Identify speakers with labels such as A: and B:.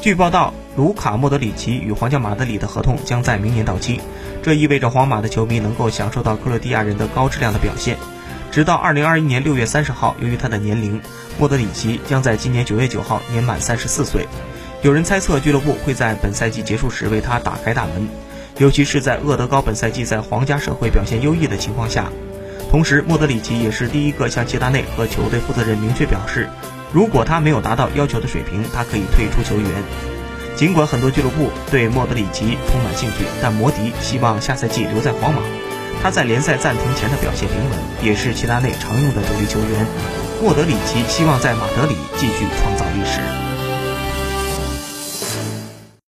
A: 据报道，卢卡·莫德里奇与皇家马德里的合同将在明年到期，这意味着皇马的球迷能够享受到克罗地亚人的高质量的表现。直到2021年6月30号，由于他的年龄，莫德里奇将在今年9月9号年满34岁。有人猜测俱乐部会在本赛季结束时为他打开大门，尤其是在厄德高本赛季在皇家社会表现优异的情况下。同时，莫德里奇也是第一个向齐达内和球队负责人明确表示。如果他没有达到要求的水平，他可以退出球员。尽管很多俱乐部对莫德里奇充满兴趣，但摩迪希望下赛季留在皇马。他在联赛暂停前的表现平稳，也是齐达内常用的主力球员。莫德里奇希望在马德里继续创造历史。